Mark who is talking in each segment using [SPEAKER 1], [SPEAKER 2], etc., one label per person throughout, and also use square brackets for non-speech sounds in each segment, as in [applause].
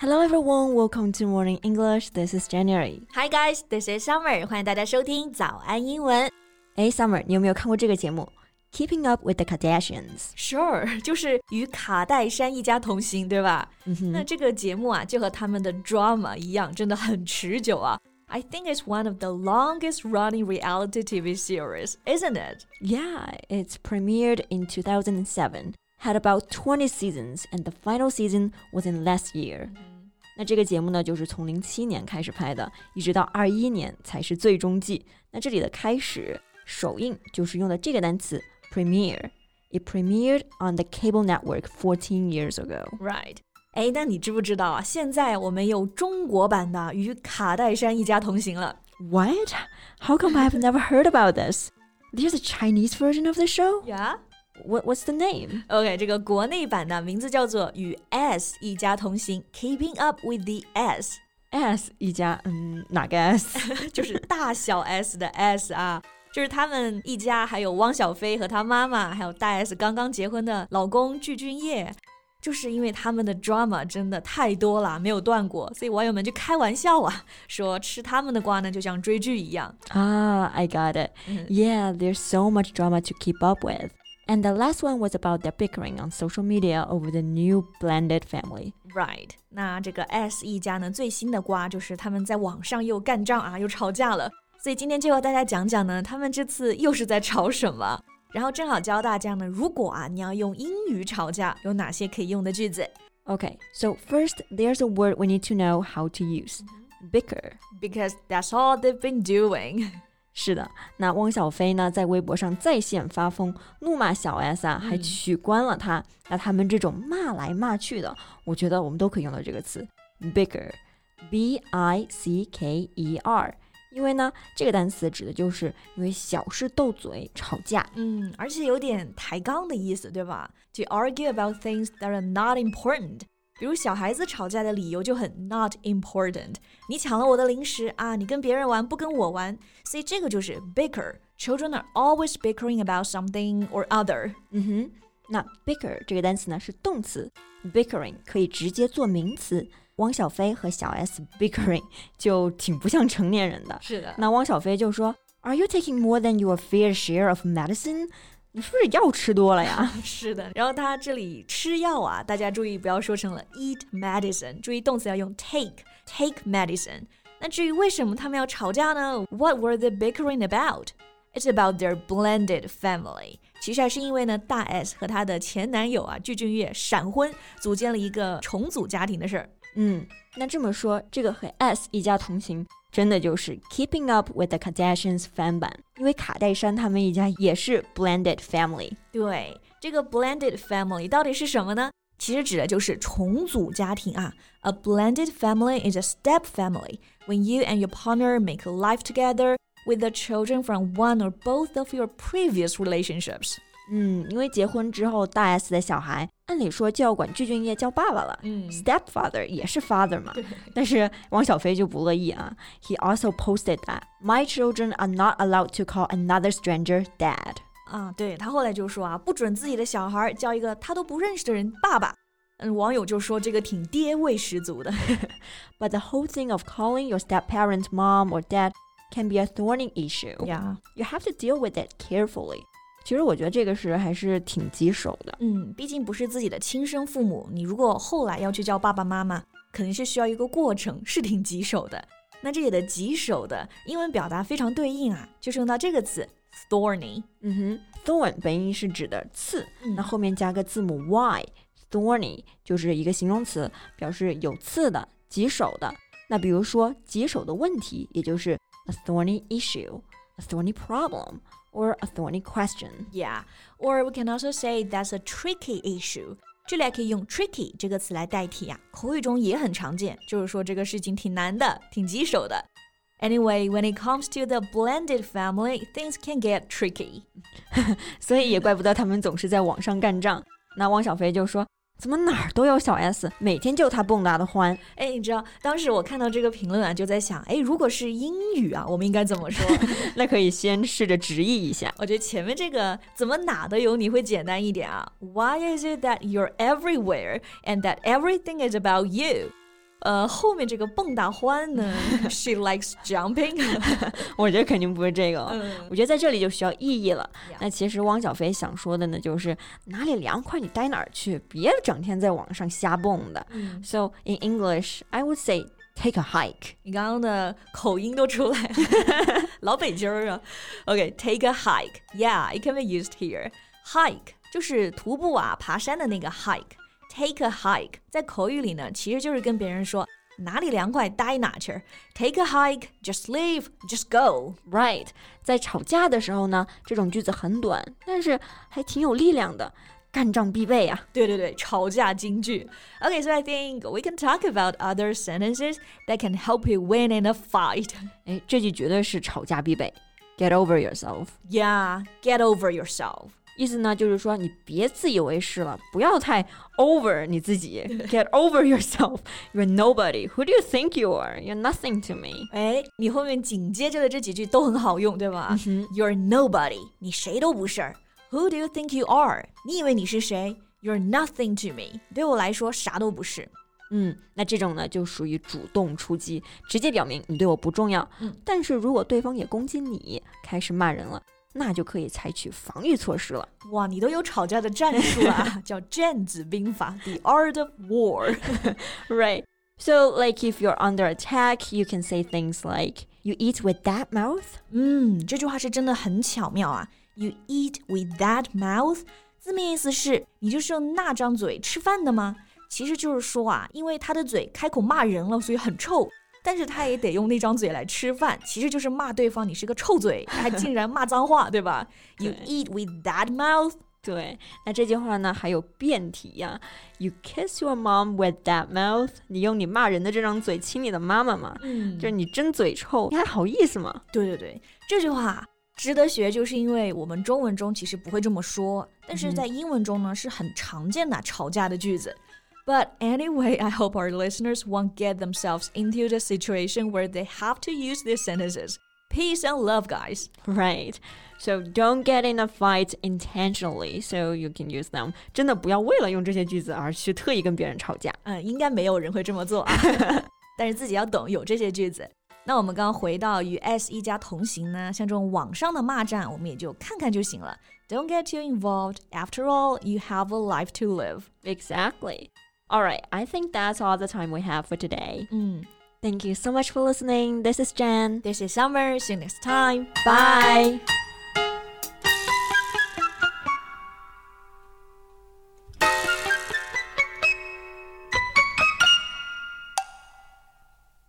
[SPEAKER 1] Hello everyone, welcome to Morning English. This is January.
[SPEAKER 2] Hi guys, this is Summer. 欢迎大家收听早安英文。
[SPEAKER 1] 哎，Summer，你有没有看过这个节目？Keeping Up with the Kardashians.
[SPEAKER 2] Sure，就是与卡戴珊一家同行，对吧？嗯、那这个节目啊，就和他们的 drama [laughs] 一样，真的很持久啊。I think it's one of the longest running reality TV series, isn't it?
[SPEAKER 1] Yeah, it's premiered in 2007, had about 20 seasons, and the final season was in last year. 那这个节目呢，就是从零七年开始拍的，一直到二一年才是最终季。那这里的开始首映就是用的这个单词 premiere。It premiered on the cable network 14 years ago.
[SPEAKER 2] Right. 哎，那你知不知道啊？现在我们有中国版的《与卡戴珊一家同行》了。
[SPEAKER 1] What? How come I've never heard about this? There's a Chinese version of the show?
[SPEAKER 2] Yeah.
[SPEAKER 1] What What's the name?
[SPEAKER 2] OK，这个国内版的名字叫做《与 S 一家同行》，Keeping Up with the S。
[SPEAKER 1] S 一家，嗯，哪个 S？
[SPEAKER 2] 就是大小 S 的 S 啊，就是他们一家，还有汪小菲和他妈妈，还有大 S 刚刚结婚的老公具俊晔。就是因为他们的 drama 真的太多了，没有断过，所以网友们就开玩笑啊，说吃他们的瓜呢，就像追剧一样。
[SPEAKER 1] Ah, I got it. Yeah, there's so much drama to keep up with. And the last one was about their bickering on social media over the new blended family.
[SPEAKER 2] Right，那这个 S 一家呢，最新的瓜就是他们在网上又干仗啊，又吵架了。所以今天就和大家讲讲呢，他们这次又是在吵什么。然后正好教大家呢，如果啊你要用英语吵架，有哪些可以用的句子
[SPEAKER 1] Okay, so first, there's a word we need to know how to use. Bicker.
[SPEAKER 2] ？Because that's all they've been doing 。 [laughs]
[SPEAKER 1] 是的，那汪小菲呢，在微博上在线发疯，怒骂小 S 啊，还取关了他。那他们这种骂来骂去的，我觉得我们都可以用到这个词，bigger，b i c k e r。因为呢，这个单词指的就是因为小事斗嘴、吵架。
[SPEAKER 2] 嗯，而且有点抬杠的意思，对吧？To argue about things that are not important。比如小孩子吵架的理由就很 not important，你抢了我的零食啊，你跟别人玩不跟我玩，所以这个就是 bicker。Children are always bickering about something or other。
[SPEAKER 1] 嗯哼，那 bicker 这个单词呢是动词，bickering 可以直接做名词。汪小菲和小 S bickering 就挺不像成年人的。
[SPEAKER 2] 是的
[SPEAKER 1] 那汪小菲就说：“Are you taking more than your fair share of medicine？” 你是不是药吃多了呀？
[SPEAKER 2] 是的。然后他这里吃药啊，大家注意不要说成了 eat medicine，注意动词要用 take take medicine。那至于为什么他们要吵架呢？What were they bickering about? It's about their blended family。其实还是因为呢，大 S 和她的前男友啊具俊晔闪婚，组建了一个重组家庭的事儿。
[SPEAKER 1] 嗯，那这么说，这个和 S 一家同行，真的就是 Keeping Up with the Kardashians 翻版，因为卡戴珊他们一家也是 blended family。
[SPEAKER 2] 对，这个 blended family 到底是什么呢？其实指的就是重组家庭啊。A blended family is a step family when you and your partner make life together with the children from one or both of your previous relationships.
[SPEAKER 1] 嗯，因为结婚之后，大 S 的小孩按理说就要管具俊晔叫爸爸了。
[SPEAKER 2] 嗯
[SPEAKER 1] Stepfather 也是 father 嘛，但是汪小菲就不乐意啊。He also posted that my children are not allowed to call another stranger dad.
[SPEAKER 2] 啊，对他后来就说啊，不准自己的小孩叫一个他都不认识的人爸爸。嗯，网友就说这个挺爹味十足的。
[SPEAKER 1] But the [laughs] whole thing of calling your step parent mom or dad can be a thorny issue.
[SPEAKER 2] Yeah.
[SPEAKER 1] You have to deal with it carefully. 其实我觉得这个是还是挺棘手的。
[SPEAKER 2] 嗯，毕竟不是自己的亲生父母，你如果后来要去叫爸爸妈妈，肯定是需要一个过程，是挺棘手的。[laughs] 那这里的棘手的英文表达非常对应啊，就是用到这个词 thorny。
[SPEAKER 1] 嗯哼，thorn 本意是指的刺，
[SPEAKER 2] 嗯
[SPEAKER 1] 那后面加个字母 y，thorny 就是一个形容词，表示有刺的、棘手的。那比如说棘手的问题，也就是 a thorny issue, a thorny problem, or a thorny question.
[SPEAKER 2] Yeah, or we can also say that's a tricky issue. 这里还可以用 tricky 这个词来代替啊，口语中也很常见，就是说这个事情挺难的，挺棘手的。Anyway, when it comes to the blended family, things can get tricky. [laughs]
[SPEAKER 1] 所以也怪不得他们总是在网上干仗。那汪小菲就说：“ 怎么哪儿都有小 S，每天就他蹦跶的欢。
[SPEAKER 2] 哎，你知道当时我看到这个评论啊，就在想，哎，如果是英语啊，我们应该怎么说？[laughs]
[SPEAKER 1] 那可以先试着直译一下。
[SPEAKER 2] 我觉得前面这个怎么哪都有你会简单一点啊。Why is it that you're everywhere and that everything is about you？呃，后面这个蹦大欢呢，[laughs] She likes jumping [laughs]
[SPEAKER 1] 我觉得肯定不是这个。
[SPEAKER 2] 嗯
[SPEAKER 1] 我觉得在这里就需要意义了。那其实汪小菲想说的呢，就是哪里凉快你待哪儿去，别整天在网上瞎蹦的。
[SPEAKER 2] 嗯
[SPEAKER 1] So in English, I would say take a hike.
[SPEAKER 2] 你刚刚的口音都出来了，[laughs] 老北京儿啊。OK，take、a hike. Yeah, it can be used here. Hike 就是徒步啊、爬山的那个 hike. Take a hike 在口语里呢，其实就是跟别人说哪里凉快待哪去儿。Take a hike, just leave, just go.
[SPEAKER 1] Right，在吵架的时候呢，这种句子很短，但是还挺有力量的，干仗必备啊。
[SPEAKER 2] 对对对，吵架金句。Okay, so I think we can talk about other sentences that can help you win in a fight. [laughs]
[SPEAKER 1] 哎，这句绝对是吵架必备。Get over yourself，
[SPEAKER 2] Yeah, get over yourself.
[SPEAKER 1] 意思呢就是说你别自以为是了，不要太 over 你自己。Get over yourself. You're nobody. Who do you think you are? You're nothing to me.
[SPEAKER 2] 哎，你后面紧接着的这几句都很好用，对吧、y o u r e nobody，你谁都不是。Who do you think you are？你以为你是谁？You're nothing to me，对我来说啥都不是。
[SPEAKER 1] 嗯，那这种呢就属于主动出击，直接表明你对我不重要。
[SPEAKER 2] 嗯
[SPEAKER 1] 但是如果对方也攻击你，开始骂人了，那就可以采取防御措施了。
[SPEAKER 2] 哇，你都有吵架的战术啦，叫战子兵法，The [laughs] Art of War。
[SPEAKER 1] Right. [laughs] So, like, if you're under attack, you can say things like, You eat with that mouth?
[SPEAKER 2] 嗯，这句话是真的很巧妙啊。You eat with that mouth，字面意思是你就是用那张嘴吃饭的吗？其实就是说啊，因为他的嘴开口骂人了，所以很臭。 但是他也得用那张嘴来吃饭，其实就是骂对方你是个臭嘴，还竟然骂脏话，对吧？[laughs] You eat with that mouth，
[SPEAKER 1] 对，那这句话呢还有变体呀、You kiss your mom with that mouth？你用你骂人的这张嘴亲你的妈妈吗？
[SPEAKER 2] 嗯
[SPEAKER 1] 就是你真嘴臭，你还好意思吗？
[SPEAKER 2] 对对对，这句话值得学，就是因为我们中文中其实不会这么说，但是在英文中呢是很常见的吵架的句子。But anyway, I hope our listeners won't get themselves into the situation where they have to use these sentences. Peace and love, guys.
[SPEAKER 1] Right. So don't get in a fight intentionally, so you can use them. 真的不要为了用这些句子而去特意跟别人吵架。
[SPEAKER 2] 嗯，应该没有人会这么做啊，但是自己要懂有这些句子。那我们刚刚回到与 S 一家同行呢，像这种网上的骂战，我们也就看看就行了。Don't get [laughs] [laughs] too involved. After all, you have a life to live.
[SPEAKER 1] Exactly. All right, I think that's all the time we have for today.
[SPEAKER 2] 嗯
[SPEAKER 1] Thank you so much for listening. This is Jen.
[SPEAKER 2] ，This is Summer. See you next time.
[SPEAKER 1] Bye.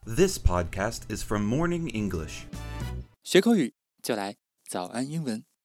[SPEAKER 3] This podcast is from Morning English.
[SPEAKER 4] 学口语就来早安英文。